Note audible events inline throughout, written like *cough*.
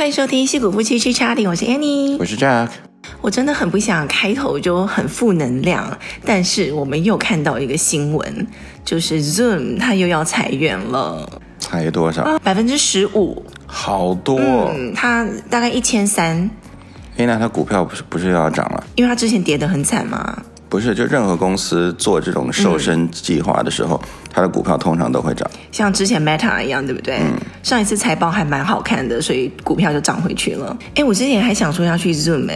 欢迎收听矽谷夫妻吃茶点，我是 Annie，我是 Jack。我真的很不想开头就很负能量，但是我们又看到一个新闻，就是 Zoom 它又要裁员了，裁多少？百分之十五，好多。嗯，它大概一千三。哎，那它股票不是不是又要涨了？因为它之前跌得很惨嘛。不是，就任何公司做这种瘦身计划的时候，嗯、它的股票通常都会涨。像之前 Meta 一样，对不对？嗯、上一次财报还蛮好看的，所以股票就涨回去了。哎，我之前还想说要去 Zoom，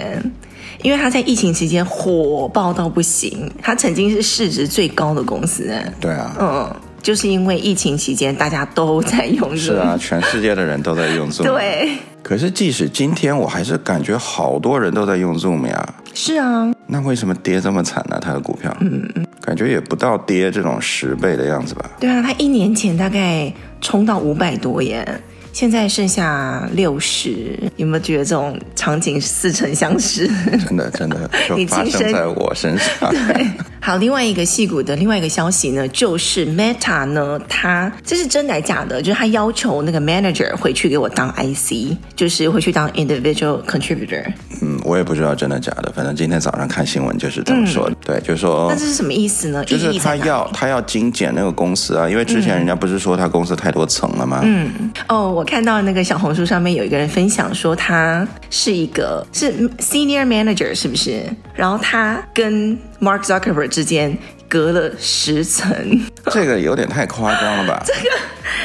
因为它在疫情期间火爆到不行，它曾经是市值最高的公司。对啊，嗯，就是因为疫情期间大家都在用 Zoom。是啊，全世界的人都在用 Zoom。对。可是即使今天，我还是感觉好多人都在用 Zoom 呀。是啊。那为什么跌这么惨呢？它的股票，嗯嗯，感觉也不到跌这种十倍的样子吧？对啊，它一年前大概冲到五百多耶。现在剩下六十，有没有觉得这种场景似曾相识？真的，真的，就发生在我身上。*laughs* 对，好，另外一个戏股的另外一个消息呢，就是 Meta 呢，它这是真的假的？就是他要求那个 manager 回去给我当 IC，就是回去当 individual contributor。嗯，我也不知道真的假的，反正今天早上看新闻就是这么说的。嗯、对，就是说，那这是什么意思呢？就是他要他要精简那个公司啊，因为之前人家不是说他公司太多层了吗？嗯，哦，我。看到那个小红书上面有一个人分享说，他是一个是 senior manager，是不是？然后他跟 Mark Zuckerberg 之间隔了十层，*laughs* 这个有点太夸张了吧？*laughs* 这个。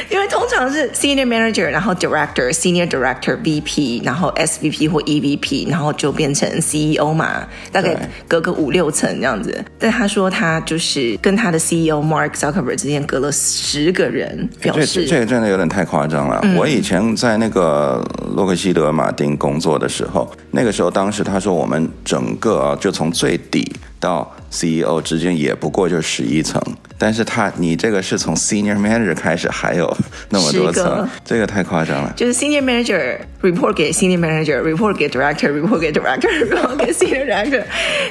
因为通常是 senior manager，然后 director、senior director、VP，然后 SVP 或 EVP，然后就变成 CEO 嘛，大概隔个五六层这样子。但他说他就是跟他的 CEO Mark Zuckerberg 之间隔了十个人，表示这，这个真的有点太夸张了。嗯、我以前在那个洛克希德马丁工作的时候，那个时候当时他说我们整个啊，就从最底到 CEO 之间也不过就十一层。但是他，你这个是从 senior manager 开始，还有那么多层，个这个太夸张了。就是 senior manager report 给 senior manager，report 给 director，report 给 director，report 给 senior director，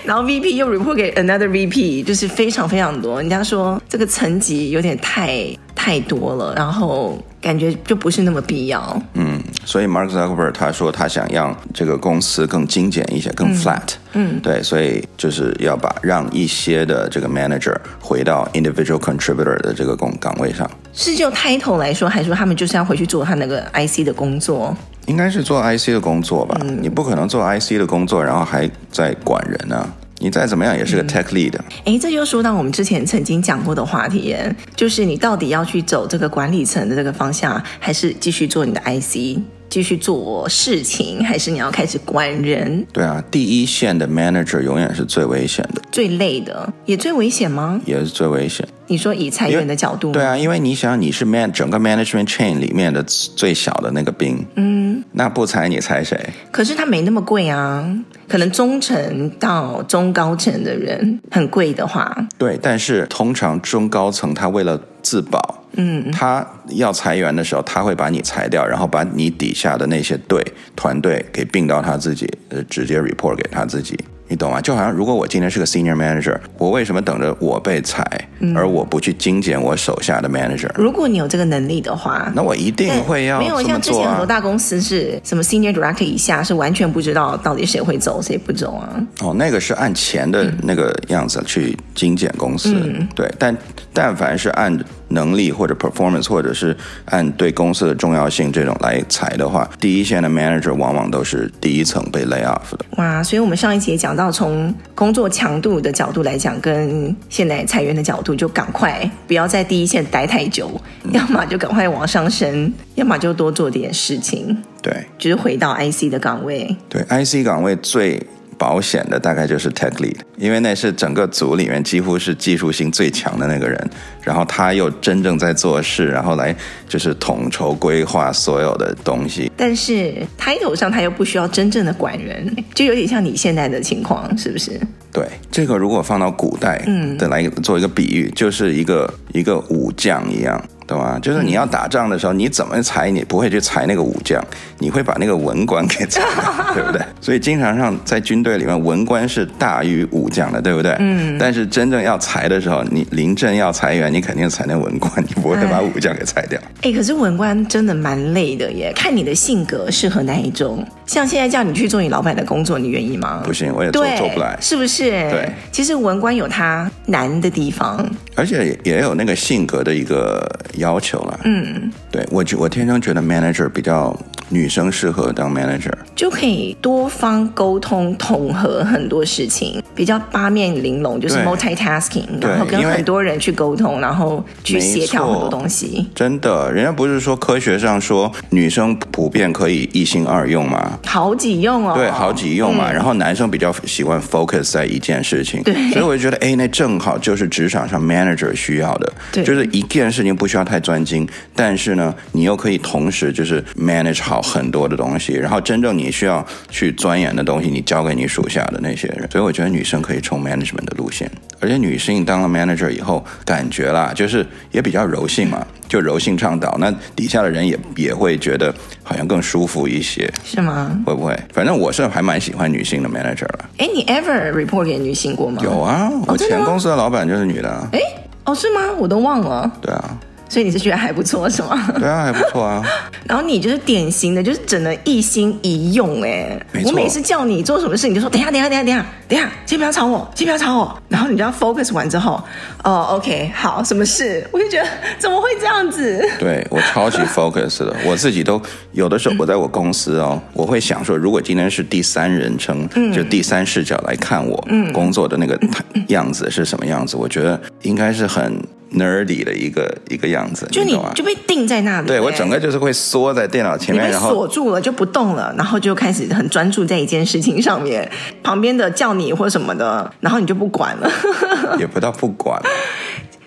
然后 VP 又 report 给 another VP，就是非常非常多。人家说这个层级有点太太多了，然后感觉就不是那么必要。嗯，所以 Mark Zuckerberg 他说他想让这个公司更精简一些，更 flat。嗯，嗯对，所以就是要把让一些的这个 manager 回到 individual。Contributor 的这个工岗位上，是就 title 来说，还是说他们就是要回去做他那个 IC 的工作？应该是做 IC 的工作吧。嗯、你不可能做 IC 的工作，然后还在管人啊。你再怎么样也是个 tech lead。哎、嗯，这就说到我们之前曾经讲过的话题，就是你到底要去走这个管理层的这个方向，还是继续做你的 IC？继续做事情，还是你要开始管人？对啊，第一线的 manager 永远是最危险的，最累的，也最危险吗？也是最危险。你说以裁员的角度，对啊，因为你想你是 man 整个 management chain 里面的最小的那个兵，嗯，那不裁你裁谁？可是他没那么贵啊，可能中层到中高层的人很贵的话，对，但是通常中高层他为了自保。嗯，他要裁员的时候，他会把你裁掉，然后把你底下的那些队团队给并到他自己，呃，直接 report 给他自己。你懂吗？就好像如果我今天是个 senior manager，我为什么等着我被裁，嗯、而我不去精简我手下的 manager？如果你有这个能力的话，那我一定会要、啊、没有像之前很多大公司是什么 senior director 以下是完全不知道到底谁会走谁不走啊？哦，那个是按钱的那个样子去精简公司，嗯、对。但但凡是按能力或者 performance，或者是按对公司的重要性这种来裁的话，第一线的 manager 往往都是第一层被 lay off 的。哇，所以我们上一节讲。到从工作强度的角度来讲，跟现在裁员的角度，就赶快不要在第一线待太久，嗯、要么就赶快往上升，要么就多做点事情。对，就是回到 IC 的岗位。对，IC 岗位最。保险的大概就是 tech lead，因为那是整个组里面几乎是技术性最强的那个人，然后他又真正在做事，然后来就是统筹规划所有的东西。但是 title 上他又不需要真正的管人，就有点像你现在的情况，是不是？对，这个如果放到古代的来做一个比喻，嗯、就是一个一个武将一样。懂吗？就是你要打仗的时候，你怎么裁？你不会去裁那个武将，你会把那个文官给裁，对不对？*laughs* 所以经常上在军队里面，文官是大于武将的，对不对？嗯。但是真正要裁的时候，你临阵要裁员，你肯定裁那文官，你不会把武将给裁掉。哎，可是文官真的蛮累的耶，看你的性格适合哪一种。像现在叫你去做你老板的工作，你愿意吗？不行，我也做做不来，是不是？对，其实文官有他难的地方，而且也有那个性格的一个要求了。嗯，对，我觉我天生觉得 manager 比较。女生适合当 manager，就可以多方沟通、统合很多事情，比较八面玲珑，就是 multitasking，然后跟很多人去沟通，然后去协调很多东西。真的，人家不是说科学上说女生普遍可以一心二用吗？好几用哦。对，好几用嘛。嗯、然后男生比较喜欢 focus 在一件事情，对。所以我就觉得，哎，那正好就是职场上 manager 需要的，对，就是一件事情不需要太专精，但是呢，你又可以同时就是 manage 好。很多的东西，然后真正你需要去钻研的东西，你交给你属下的那些人。所以我觉得女生可以冲 management 的路线，而且女性当了 manager 以后，感觉啦，就是也比较柔性嘛，就柔性倡导，那底下的人也也会觉得好像更舒服一些，是吗？会不会？反正我是还蛮喜欢女性的 manager 了。哎，你 ever report 给女性过吗？有啊，我前公司的老板就是女的。哎，哦，是吗？我都忘了。对啊。所以你是觉得还不错是吗？对啊，还不错啊。*laughs* 然后你就是典型的，就是只能一心一用哎。没错。我每次叫你做什么事，你就说等下等下等下等下等下，先不要吵我，先不要吵我。然后你就要 focus 完之后，哦，OK，好，什么事？我就觉得怎么会这样子？对，我超级 focus 的，*laughs* 我自己都有的时候我在我公司哦，我会想说，如果今天是第三人称，嗯，就第三视角来看我工作的那个 *laughs* 样子是什么样子，我觉得应该是很。nerdy 的一个一个样子，就你就被定在那里。对，我整个就是会缩在电脑前面，然后锁住了就不动了，然后就开始很专注在一件事情上面。旁边的叫你或什么的，然后你就不管了，*laughs* 也不到不管。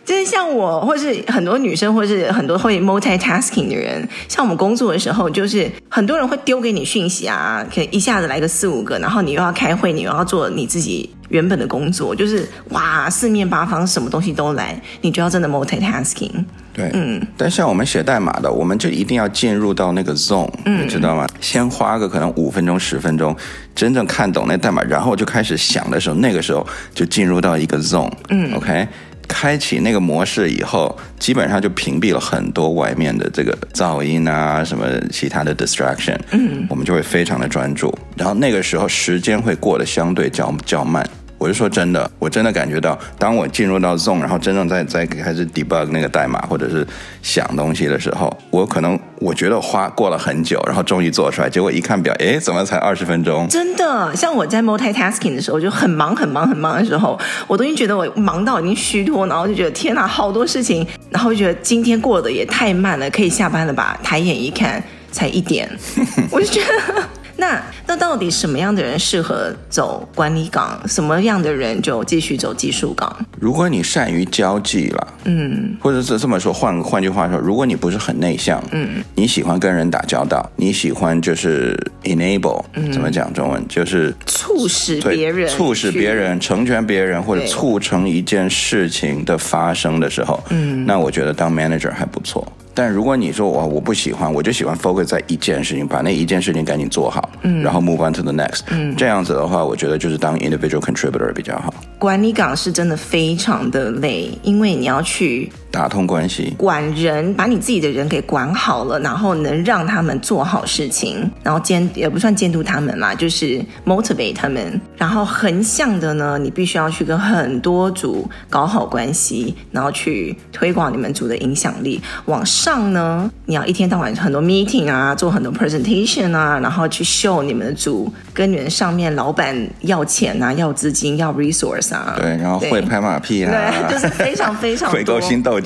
就是像我，或是很多女生，或是很多会 multitasking 的人，像我们工作的时候，就是很多人会丢给你讯息啊，可以一下子来个四五个，然后你又要开会，你又要做你自己原本的工作，就是哇，四面八方什么东西都来，你就要真的 multitasking。对，嗯。但像我们写代码的，我们就一定要进入到那个 zone，嗯，你知道吗？先花个可能五分钟、十分钟，真正看懂那代码，然后就开始想的时候，那个时候就进入到一个 zone，嗯，OK。开启那个模式以后，基本上就屏蔽了很多外面的这个噪音啊，什么其他的 distraction，嗯，我们就会非常的专注，然后那个时候时间会过得相对较较慢。我就说真的，我真的感觉到，当我进入到 zone，然后真正在在开始 debug 那个代码或者是想东西的时候，我可能我觉得花过了很久，然后终于做出来，结果一看表，哎，怎么才二十分钟？真的，像我在 multitasking 的时候，就很忙很忙很忙的时候，我都已经觉得我忙到已经虚脱，然后就觉得天哪，好多事情，然后就觉得今天过得也太慢了，可以下班了吧？抬眼一看，才一点，*laughs* 我就觉得。那那到底什么样的人适合走管理岗？什么样的人就继续走技术岗？如果你善于交际了，嗯，或者是这么说，换换句话说，如果你不是很内向，嗯，你喜欢跟人打交道，你喜欢就是 enable，嗯，怎么讲中文？就是促使别人，促使别人成全别人，或者促成一件事情的发生的时候，嗯，那我觉得当 manager 还不错。但如果你说我我不喜欢，我就喜欢 focus 在一件事情，把那一件事情赶紧做好，嗯，然后 move on to the next，嗯，这样子的话，我觉得就是当 individual contributor 比较好。管理岗是真的非常的累，因为你要去。打通关系，管人，把你自己的人给管好了，然后能让他们做好事情，然后监也不算监督他们嘛，就是 motivate 他们。然后横向的呢，你必须要去跟很多组搞好关系，然后去推广你们组的影响力。往上呢，你要一天到晚很多 meeting 啊，做很多 presentation 啊，然后去 show 你们的组跟你们上面老板要钱啊，要资金，要 resource 啊。对，然后会拍马屁啊，对，就是非常非常多。*laughs* 回勾心斗。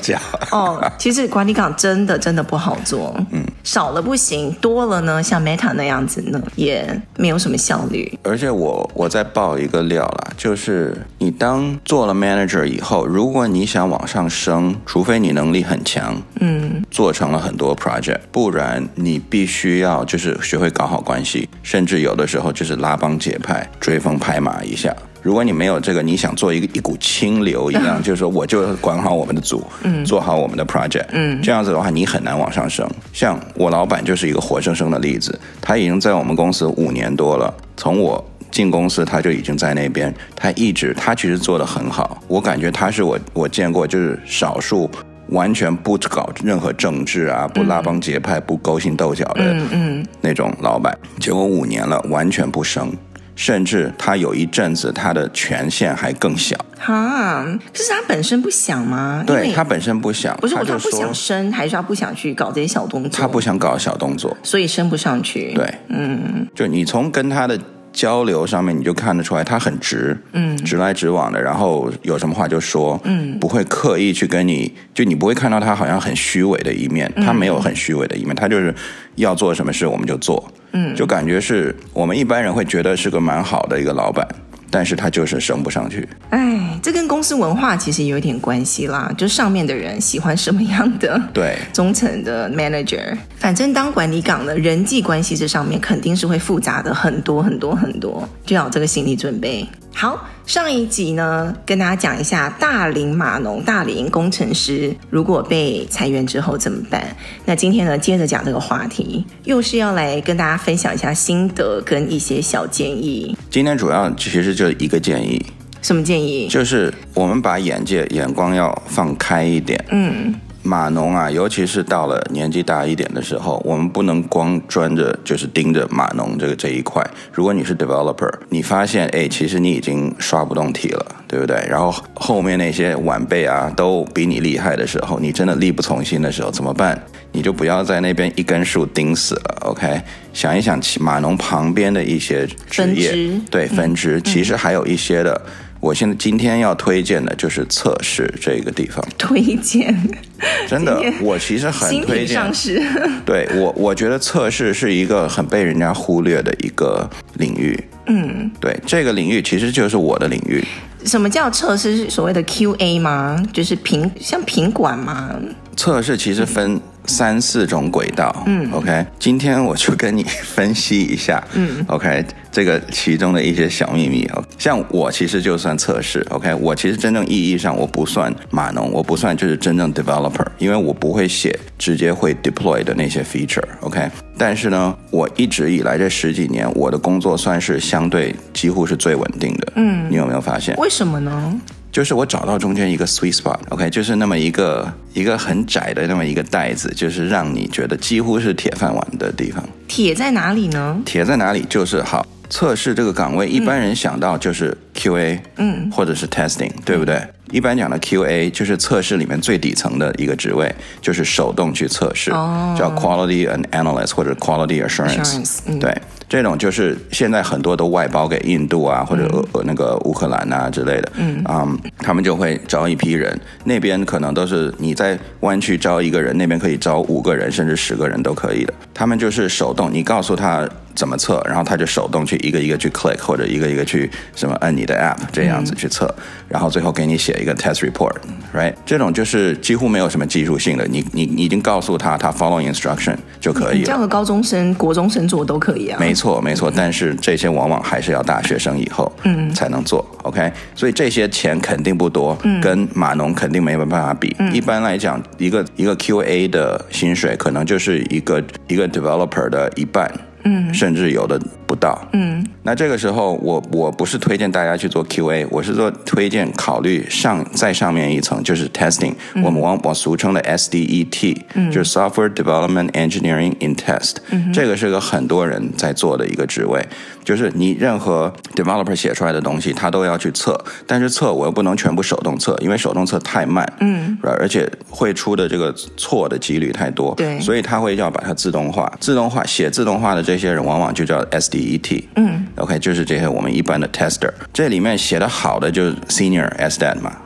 哦，其实管理岗真的真的不好做，嗯，少了不行，多了呢，像 Meta 那样子呢，也没有什么效率。而且我我再爆一个料啦，就是你当做了 manager 以后，如果你想往上升，除非你能力很强，嗯，做成了很多 project，不然你必须要就是学会搞好关系，甚至有的时候就是拉帮结派、追风拍马一下。如果你没有这个，你想做一个一股清流一样，就是说我就管好我们的组，嗯，做好我们的 project，嗯，这样子的话，你很难往上升。像我老板就是一个活生生的例子，他已经在我们公司五年多了，从我进公司他就已经在那边，他一直他其实做得很好，我感觉他是我我见过就是少数。完全不搞任何政治啊，不拉帮结派，嗯、不勾心斗角的，嗯嗯，那种老板，结果五年了，完全不升，甚至他有一阵子他的权限还更小。哈，可是他本身不想吗？对，他本身不想，不是他，他不想升，还是他不想去搞这些小动作？他不想搞小动作，所以升不上去。对，嗯，就你从跟他的。交流上面你就看得出来，他很直，嗯，直来直往的，然后有什么话就说，嗯，不会刻意去跟你，就你不会看到他好像很虚伪的一面，他没有很虚伪的一面，他就是要做什么事我们就做，嗯，就感觉是我们一般人会觉得是个蛮好的一个老板。但是他就是升不上去。哎，这跟公司文化其实有一点关系啦，就上面的人喜欢什么样的 *laughs* 对中层的 manager。反正当管理岗的人际关系这上面肯定是会复杂的很多很多很多，就要有这个心理准备。好，上一集呢，跟大家讲一下大龄码农、大龄工程师如果被裁员之后怎么办。那今天呢，接着讲这个话题，又是要来跟大家分享一下心得跟一些小建议。今天主要其实就一个建议，什么建议？就是我们把眼界、眼光要放开一点。嗯。码农啊，尤其是到了年纪大一点的时候，我们不能光专着就是盯着码农这个这一块。如果你是 developer，你发现哎，其实你已经刷不动题了，对不对？然后后面那些晚辈啊都比你厉害的时候，你真的力不从心的时候怎么办？你就不要在那边一根树顶死了，OK？想一想，码农旁边的一些职业，分对分支，嗯、其实还有一些的。我现在今天要推荐的就是测试这个地方。推荐，*laughs* 真的，我其实很推荐。上市。*laughs* 对我，我觉得测试是一个很被人家忽略的一个领域。嗯，对，这个领域其实就是我的领域。什么叫测试？是所谓的 QA 吗？就是品，像品管吗？测试其实分三四种轨道。嗯，OK，今天我就跟你分析一下。嗯，OK。这个其中的一些小秘密啊，像我其实就算测试，OK，我其实真正意义上我不算码农，我不算就是真正 developer，因为我不会写直接会 deploy 的那些 feature，OK，但是呢，我一直以来这十几年，我的工作算是相对几乎是最稳定的，嗯，你有没有发现？为什么呢？就是我找到中间一个 sweet spot，OK，就是那么一个一个很窄的那么一个袋子，就是让你觉得几乎是铁饭碗的地方。铁在哪里呢？铁在哪里？就是好。测试这个岗位，一般人想到就是 QA，嗯，或者是 testing，嗯，对不对？一般讲的 QA 就是测试里面最底层的一个职位，就是手动去测试，哦，叫 Quality and Analyst 或者 Quality Assurance，, Assurance、嗯、对。这种就是现在很多都外包给印度啊，或者呃、嗯、那个乌克兰啊之类的，嗯，啊、um，他们就会招一批人，那边可能都是你在湾区招一个人，那边可以招五个人甚至十个人都可以的。他们就是手动，你告诉他怎么测，然后他就手动去一个一个去 click 或者一个一个去什么按你的 app 这样子去测，嗯、然后最后给你写一个 test report，right？这种就是几乎没有什么技术性的，你你你已经告诉他，他 follow instruction 就可以了。这样的高中生、国中生做都可以啊。没错，没错，但是这些往往还是要大学生以后嗯才能做，OK？所以这些钱肯定不多，嗯，跟码农肯定没有办法比。嗯、一般来讲，一个一个 QA 的薪水可能就是一个一个 developer 的一半。嗯，甚至有的不到。嗯，那这个时候我我不是推荐大家去做 QA，我是做推荐考虑上再上面一层就是 testing，嗯，我们往往俗称的 SDET，嗯，就是 Software Development Engineering in Test，嗯，这个是个很多人在做的一个职位，就是你任何 developer 写出来的东西，他都要去测，但是测我又不能全部手动测，因为手动测太慢，嗯，而且会出的这个错的几率太多，对，所以他会要把它自动化，自动化写自动化的这。这些人往往就叫 SDET，嗯，OK，就是这些我们一般的 tester。这里面写的好的就是 Senior SDET 嘛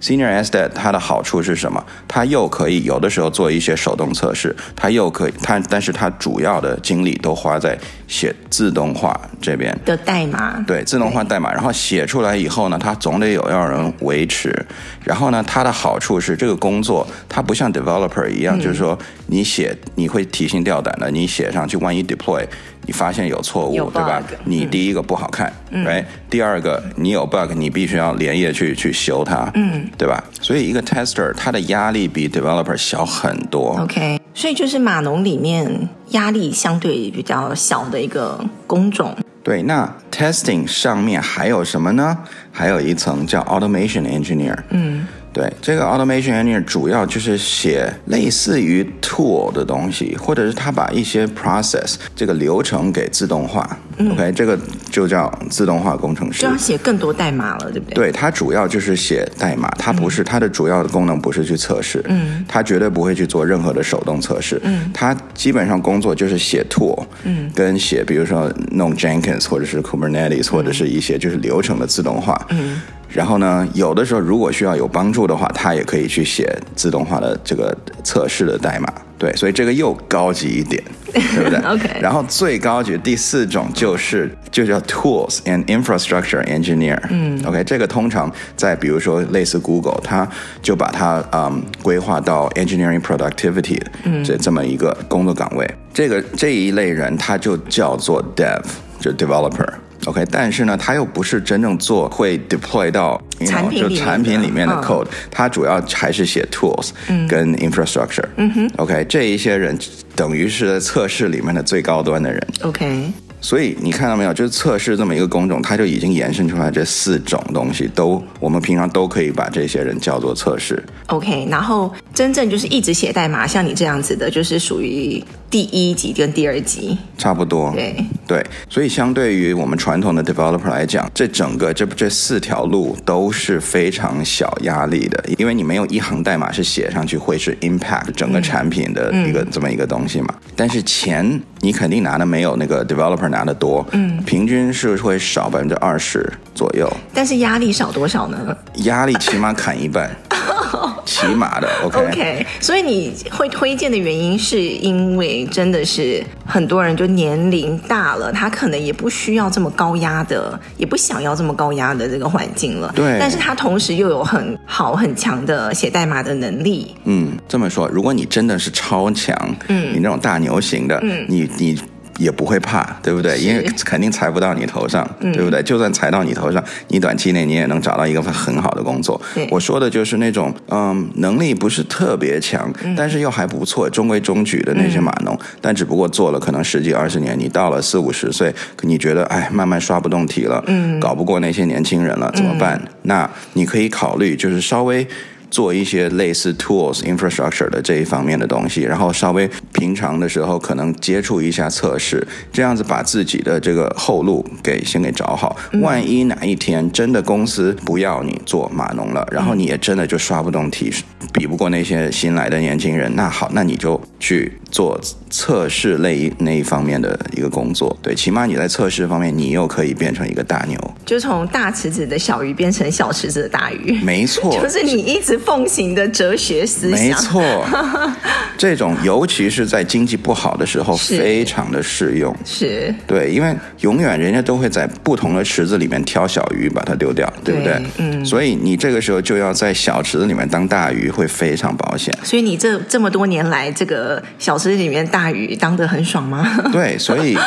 ，OK，Senior SDET 它的好处是什么？它又可以有的时候做一些手动测试，它又可以它，但是它主要的精力都花在写自动化这边的代码。对，自动化代码，然后写出来以后呢，它总得有要人维持。然后呢，它的好处是这个工作它不像 developer 一样，嗯、就是说你写你会提心吊胆的，你写上去万一 deploy。你发现有错误，有对吧？你第一个不好看，嗯？第二个，你有 bug，你必须要连夜去去修它，嗯，对吧？所以一个 tester 他的压力比 developer 小很多。OK，所以就是码农里面压力相对比较小的一个工种。对，那 testing 上面还有什么呢？还有一层叫 automation engineer。嗯。对，这个 automation engineer 主要就是写类似于 tool 的东西，或者是他把一些 process 这个流程给自动化。嗯、OK，这个就叫自动化工程师。就要写更多代码了，对不对？对，他主要就是写代码，他不是他、嗯、的主要的功能不是去测试，嗯，他绝对不会去做任何的手动测试，嗯，他基本上工作就是写 tool，嗯，跟写比如说弄 Jenkins 或者是 Kubernetes、嗯、或者是一些就是流程的自动化，嗯。然后呢，有的时候如果需要有帮助的话，他也可以去写自动化的这个测试的代码。对，所以这个又高级一点，对不对？*laughs* OK。然后最高级第四种就是就叫 Tools and Infrastructure Engineer。嗯。OK，这个通常在比如说类似 Google，他就把它嗯规划到 Engineering Productivity 这这么一个工作岗位。嗯、这个这一类人他就叫做 Dev，就 Developer。OK，但是呢，他又不是真正做会 deploy 到 you know, 产品产品里面的 code，他、嗯、主要还是写 tools 跟 infrastructure。嗯哼，OK，这一些人等于是在测试里面的最高端的人。OK。所以你看到没有？就是测试这么一个工种，它就已经延伸出来这四种东西，都我们平常都可以把这些人叫做测试。OK，然后真正就是一直写代码，像你这样子的，就是属于第一级跟第二级，差不多。对对，所以相对于我们传统的 developer 来讲，这整个这这四条路都是非常小压力的，因为你没有一行代码是写上去会是 impact 整个产品的一个、嗯、这么一个东西嘛。但是钱你肯定拿的没有那个 developer 拿的多，嗯，平均是会少百分之二十左右。但是压力少多少呢？压力起码砍一半，*laughs* *laughs* 起码的。*laughs* OK OK，所以你会推荐的原因是因为真的是很多人就年龄大了，他可能也不需要这么高压的，也不想要这么高压的这个环境了。对，但是他同时又有很好很强的写代码的能力。嗯，这么说，如果你真的是超强，嗯，你那种大牛型的，嗯，你你。也不会怕，对不对？因为肯定踩不到你头上，对不对？就算踩到你头上，你短期内你也能找到一个很好的工作。我说的就是那种，嗯，能力不是特别强，但是又还不错，中规中矩的那些码农，但只不过做了可能十几二十年，你到了四五十岁，你觉得哎，慢慢刷不动题了，嗯，搞不过那些年轻人了，怎么办？那你可以考虑，就是稍微。做一些类似 tools infrastructure 的这一方面的东西，然后稍微平常的时候可能接触一下测试，这样子把自己的这个后路给先给找好。万一哪一天真的公司不要你做码农了，然后你也真的就刷不动题，比不过那些新来的年轻人，那好，那你就去做测试类那一方面的一个工作。对，起码你在测试方面，你又可以变成一个大牛，就从大池子的小鱼变成小池子的大鱼。没错，*laughs* 就是你一直。奉行的哲学思想，没错，这种尤其是在经济不好的时候，非常的适用。是，对，因为永远人家都会在不同的池子里面挑小鱼，把它丢掉，对，不对？嗯，所以你这个时候就要在小池子里面当大鱼，会非常保险。所以你这这么多年来，这个小池子里面大鱼当得很爽吗？对，所以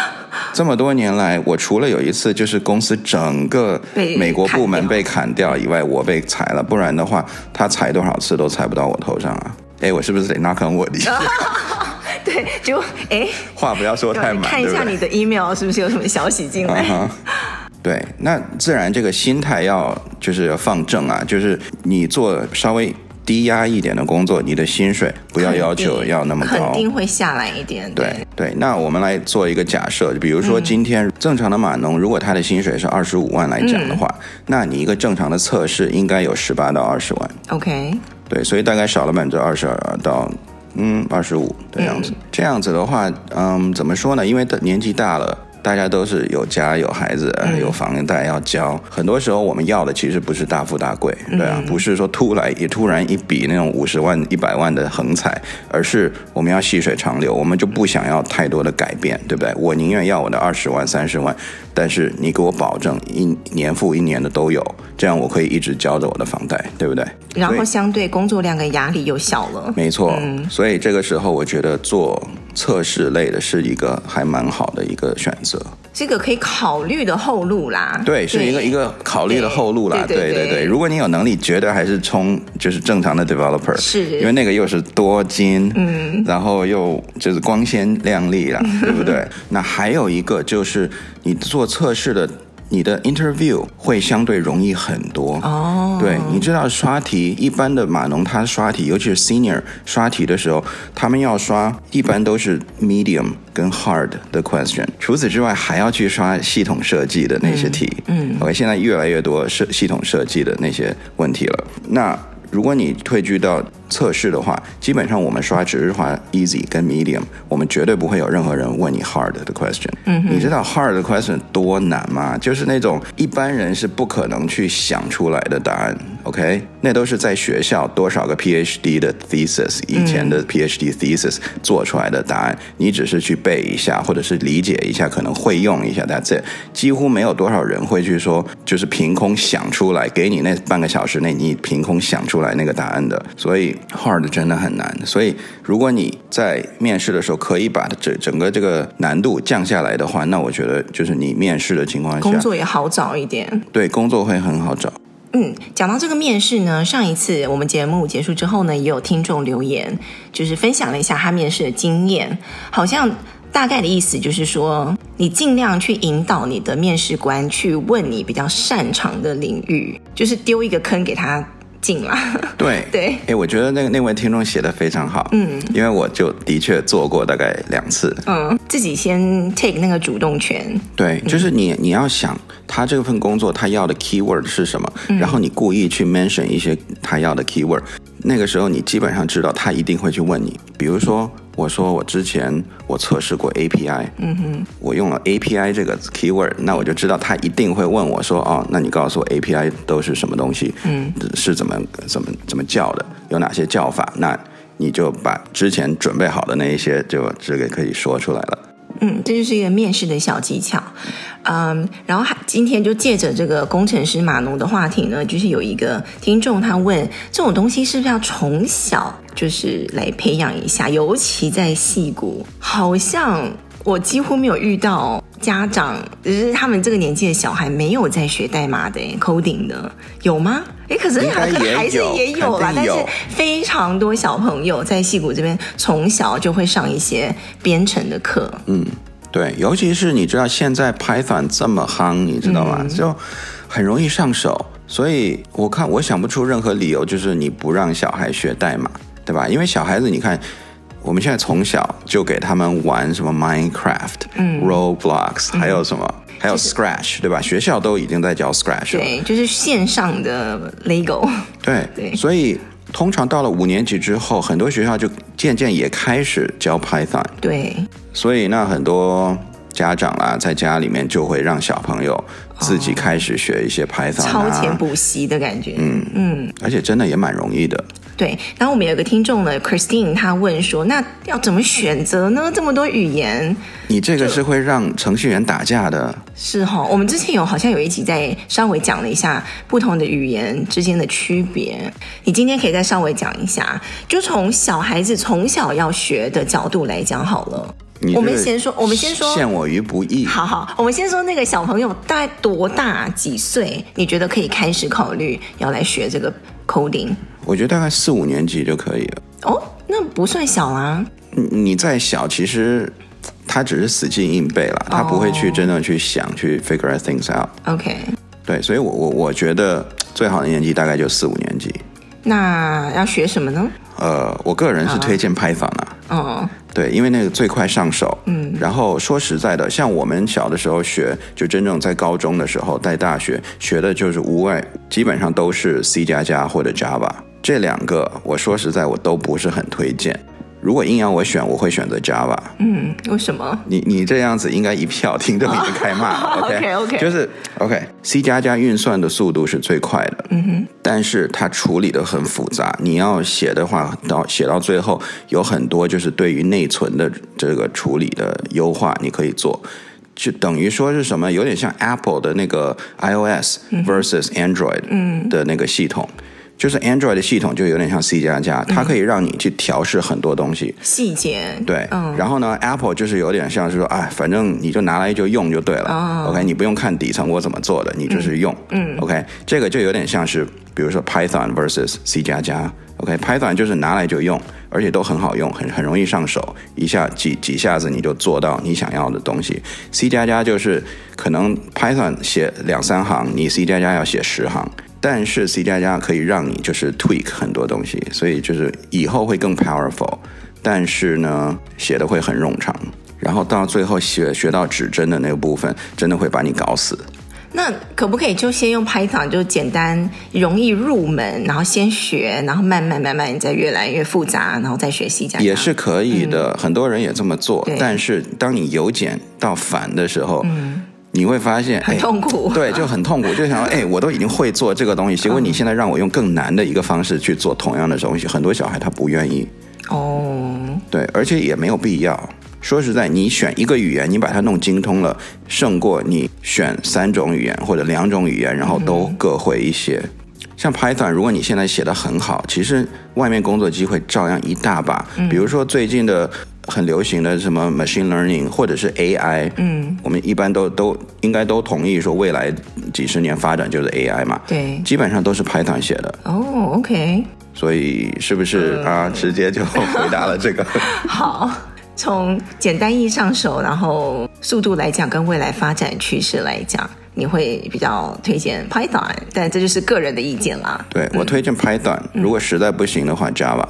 这么多年来，我除了有一次就是公司整个美国部门被砍掉以外，我被裁了，不然的话，他裁。多少次都裁不到我头上啊！哎，我是不是得 knock on wood 一下？*laughs* 对，就哎，话不要说太满，看一下你的 email 是不是有什么消息进来？Uh -huh. 对，那自然这个心态要就是要放正啊，就是你做稍微低压一点的工作，你的薪水不要要求要那么高，肯定会下来一点。对对，对，那我们来做一个假设，比如说今天正常的码农，如果他的薪水是二十五万来讲的话，嗯，那你一个正常的测试应该有十八到二十万。OK，对，所以大概少了百分之二十二到嗯二十五的样子，嗯。这样子的话，嗯，怎么说呢？因为年纪大了。大家都是有家有孩子，有房贷要交，嗯。很多时候我们要的其实不是大富大贵，对啊，不是说突来也突然一笔那种五十万、一百万的横财，而是我们要细水长流，我们就不想要太多的改变，对不对？我宁愿要我的二十万、三十万，但是你给我保证一年复一年的都有。这样我可以一直交着我的房贷，对不对？然后相对工作量跟压力又小了。没错，嗯，所以这个时候我觉得做测试类的是一个还蛮好的一个选择。这个可以考虑的后路啦，对，是一个一个考虑的后路啦，对对对，对对对。如果你有能力，绝对还是冲就是正常的 developer，是因为那个又是多金，嗯，然后又就是光鲜亮丽啦，对不对？*laughs* 那还有一个就是你做测试的。你的 interview 会相对容易很多哦。Oh. 对，你知道刷题，一般的码农他刷题，尤其是 senior 刷题的时候，他们要刷一般都是 medium 跟 hard 的 question。除此之外，还要去刷系统设计的那些题。嗯。OK，现在越来越多设系统设计的那些问题了。那如果你退居到测试的话，基本上我们刷只是刷 easy 跟 medium，我们绝对不会有任何人问你 hard 的 question。嗯，你知道 hard 的 question 多难吗？就是那种一般人是不可能去想出来的答案。OK，那都是在学校多少个 PhD 的 thesis 以前的 PhD thesis 做出来的答案，你只是去背一下或者是理解一下，可能会用一下，That's it。几乎没有多少人会去说，就是凭空想出来，给你那半个小时内你凭空想出来那个答案的，所以。Hard 真的很难，所以如果你在面试的时候可以把整整个这个难度降下来的话，那我觉得就是你面试的情况下，工作也好找一点。对，工作会很好找。嗯，讲到这个面试呢，上一次我们节目结束之后呢，也有听众留言，就是分享了一下他面试的经验，好像大概的意思就是说，你尽量去引导你的面试官去问你比较擅长的领域，就是丢一个坑给他。进了，对。*laughs* 对，哎，我觉得那个那位听众写的非常好，嗯，因为我就的确做过大概两次，嗯，自己先 take 那个主动权，对，就是你你要想他这份工作他要的 keyword 是什么，嗯，然后你故意去 mention 一些他要的 keyword，那个时候你基本上知道他一定会去问你，比如说。我说我之前我测试过 API，嗯哼，我用了 API 这个 keyword，那我就知道他一定会问我说，哦，那你告诉我 API 都是什么东西？嗯，是怎么怎么怎么叫的？有哪些叫法？那你就把之前准备好的那一些就这个可以说出来了。嗯，这就是一个面试的小技巧。嗯，然后还今天就借着这个工程师码农的话题呢，就是有一个听众他问，这种东西是不是要从小就是来培养一下？尤其在戏骨，好像我几乎没有遇到家长，就是他们这个年纪的小孩没有在学代码的 coding 的，有吗？哎，可是可能还是也有啦，有但是非常多小朋友在戏谷这边从小就会上一些编程的课，嗯。对，尤其是你知道现在 Python 这么夯，你知道吗？嗯、就很容易上手，所以我看我想不出任何理由，就是你不让小孩学代码，对吧？因为小孩子，你看我们现在从小就给他们玩什么 Minecraft、嗯、Roblox，还有什么，嗯、还有 Scratch，对吧？学校都已经在教 Scratch 了，对，就是线上的 Lego，*laughs* 对，对，所以。通常到了五年级之后，很多学校就渐渐也开始教 Python。对，所以那很多家长啊，在家里面就会让小朋友自己开始学一些 Python，啊，超前补习的感觉。嗯嗯，而且真的也蛮容易的。对，然后我们有个听众呢，Christine，他问说：“那要怎么选择呢？这么多语言，你这个是会让程序员打架的。”是哈，我们之前有好像有一集在稍微讲了一下不同的语言之间的区别。你今天可以再稍微讲一下，就从小孩子从小要学的角度来讲好了。我们先说，我们先说，陷我于不义。好好，我们先说那个小朋友大概多大几岁？你觉得可以开始考虑要来学这个 coding？我觉得大概四五年级就可以了。哦，那不算小啊。你你再小，其实他只是死记硬背了，他不会去真的去想、oh. 去 figure things out。OK。对，所以我我我觉得最好的年纪大概就四五年级。那要学什么呢？呃，我个人是推荐 Python 啊。哦。Oh. 对，因为那个最快上手。嗯。然后说实在的，像我们小的时候学，就真正在高中的时候，在大学学的就是无外，基本上都是 C 加加或者 Java。这两个，我说实在，我都不是很推荐。如果硬要我选，我会选择 Java。嗯，为什么？你你这样子应该一票听都已经开骂了。OK OK OK，就是 OK，C 加加运算的速度是最快的。嗯哼，但是它处理的很复杂。你要写的话，到写到最后有很多就是对于内存的这个处理的优化，你可以做。就等于说是什么，有点像 Apple 的那个 iOS versus Android 的那个系统。就是 Android 的系统就有点像 C 加加，它可以让你去调试很多东西细节。对，嗯。然后呢，Apple 就是有点像是说，哎，反正你就拿来就用就对了。哦。OK，你不用看底层我怎么做的，你就是用。嗯。OK，这个就有点像是，比如说 Python versus C 加加。OK，Python 就是拿来就用，而且都很好用，很很容易上手，一下几几下子你就做到你想要的东西。C 加加就是可能 Python 写两三行，你 C 加加要写十行。但是 C 加加可以让你就是 tweak 很多东西，所以就是以后会更 powerful。但是呢，写的会很冗长，然后到最后学学到指针的那个部分，真的会把你搞死。那可不可以就先用 Python 就简单容易入门，然后先学，然后慢慢慢慢你再越来越复杂，然后再学习这样也是可以的。嗯、很多人也这么做。但是当你由简到繁的时候，嗯你会发现很痛苦，*laughs* 对，就很痛苦，就想说，哎，我都已经会做这个东西，结果你现在让我用更难的一个方式去做同样的东西，很多小孩他不愿意。哦，对，而且也没有必要。说实在，你选一个语言，你把它弄精通了，胜过你选三种语言或者两种语言，然后都各会一些。嗯、像 Python，如果你现在写的很好，其实外面工作机会照样一大把。嗯、比如说最近的。很流行的什么 machine learning 或者是 AI，嗯，我们一般都都应该都同意说未来几十年发展就是 AI 嘛，对，基本上都是 Python 写的。哦、oh，OK。所以是不是啊？直接就回答了这个。*laughs* 好，从简单易上手，然后速度来讲，跟未来发展趋势来讲，你会比较推荐 Python，但这就是个人的意见啦。对，我推荐 Python，嗯，如果实在不行的话，Java。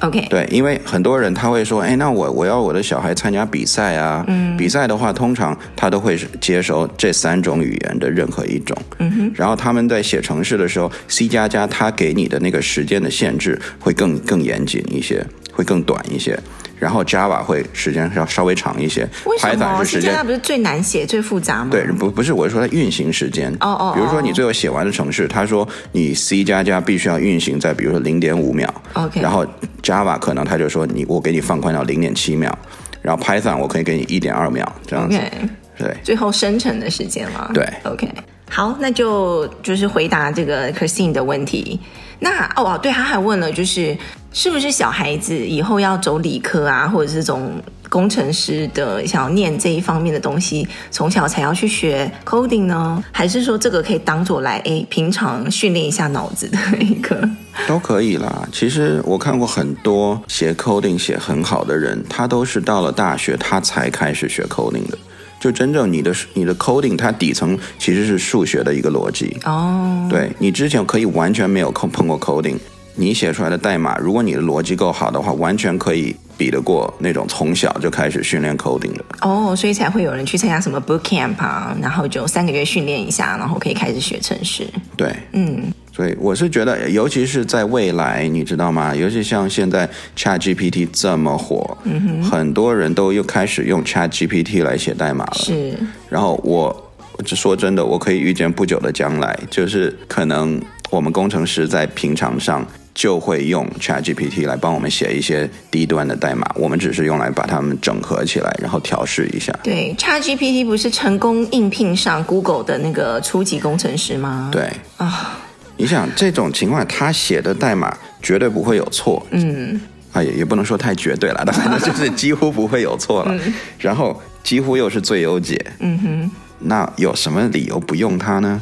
OK，对，因为很多人他会说，哎，那我我要我的小孩参加比赛啊，嗯，比赛的话，通常他都会接收这三种语言的任何一种，嗯哼，然后他们在写程式的时候，C 加加他给你的那个时间的限制会更更严谨一些，会更短一些。然后 Java 会时间要稍微长一些，为什么？是时间不是最难写、最复杂吗？对，不不是，我是说它运行时间。哦哦。比如说你最后写完的程式，他说你 C 加加必须要运行在比如说零点五秒。OK。然后 Java 可能他就说你我给你放宽到零点七秒，然后 Python 我可以给你一点二秒这样子。Okay. 对。最后生成的时间嘛。对。OK。好，那就就是回答这个 Christine 的问题。那哦，对，他还问了，就是是不是小孩子以后要走理科啊，或者是这种工程师的，想要念这一方面的东西，从小才要去学 coding 呢？还是说这个可以当做来诶平常训练一下脑子的一个？都可以啦。其实我看过很多写 coding 写很好的人，他都是到了大学他才开始学 coding 的。就真正你的你的 coding，它底层其实是数学的一个逻辑。哦、oh.，对，你之前可以完全没有碰碰过 coding，你写出来的代码，如果你的逻辑够好的话，完全可以比得过那种从小就开始训练 coding 的。哦、oh,，所以才会有人去参加什么 boot camp 啊，然后就三个月训练一下，然后可以开始学程式。对，嗯。所以，我是觉得，尤其是在未来，你知道吗？尤其像现在 ChatGPT 这么火，嗯哼，很多人都又开始用 ChatGPT 来写代码了。是。然后我，就说真的，我可以预见不久的将来，就是可能我们工程师在平常上就会用 ChatGPT 来帮我们写一些低端的代码，我们只是用来把它们整合起来，然后调试一下。对，ChatGPT 不是成功应聘上 Google 的那个初级工程师吗？对。啊。你想这种情况，他写的代码绝对不会有错。嗯，啊也也不能说太绝对了，但反正就是 *laughs* 几乎不会有错了。嗯、然后几乎又是最优解。嗯哼，那有什么理由不用它呢？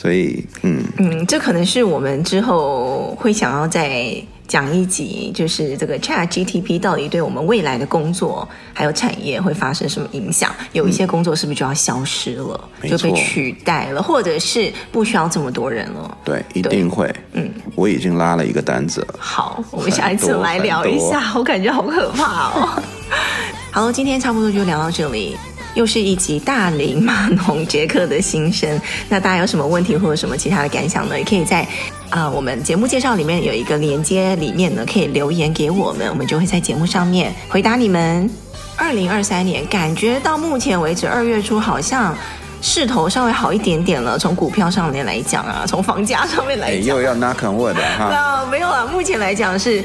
所以，嗯嗯，这可能是我们之后会想要再讲一集，就是这个 ChatGPT 到底对我们未来的工作还有产业会发生什么影响？有一些工作是不是就要消失了，嗯、就被取代了，或者是不需要这么多人了？对，一定会。嗯，我已经拉了一个单子了。好，我们下一次来聊一下，我感觉好可怕哦。*laughs* 好，今天差不多就聊到这里。又是一集大龄码农杰克的心声。那大家有什么问题或者什么其他的感想呢？也可以在啊、呃、我们节目介绍里面有一个连接里面呢，可以留言给我们，我们就会在节目上面回答你们。二零二三年感觉到目前为止二月初好像势头稍微好一点点了，从股票上面来讲啊，从房价上面来讲，又要 knock on wood 哈。那没有啊，目前来讲是。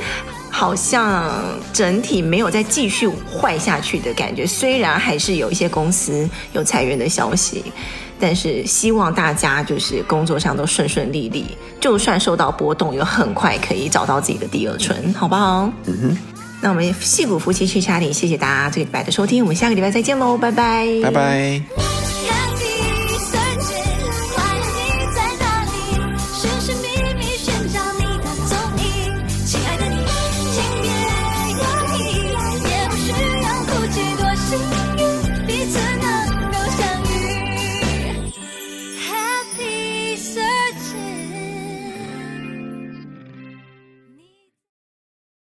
好像整体没有再继续坏下去的感觉。虽然还是有一些公司有裁员的消息，但是希望大家就是工作上都顺顺利利，就算受到波动，也很快可以找到自己的第二春，好不好？嗯哼。那我们矽谷夫妻去查理，谢谢大家这个礼拜的收听，我们下个礼拜再见喽，拜拜，拜拜。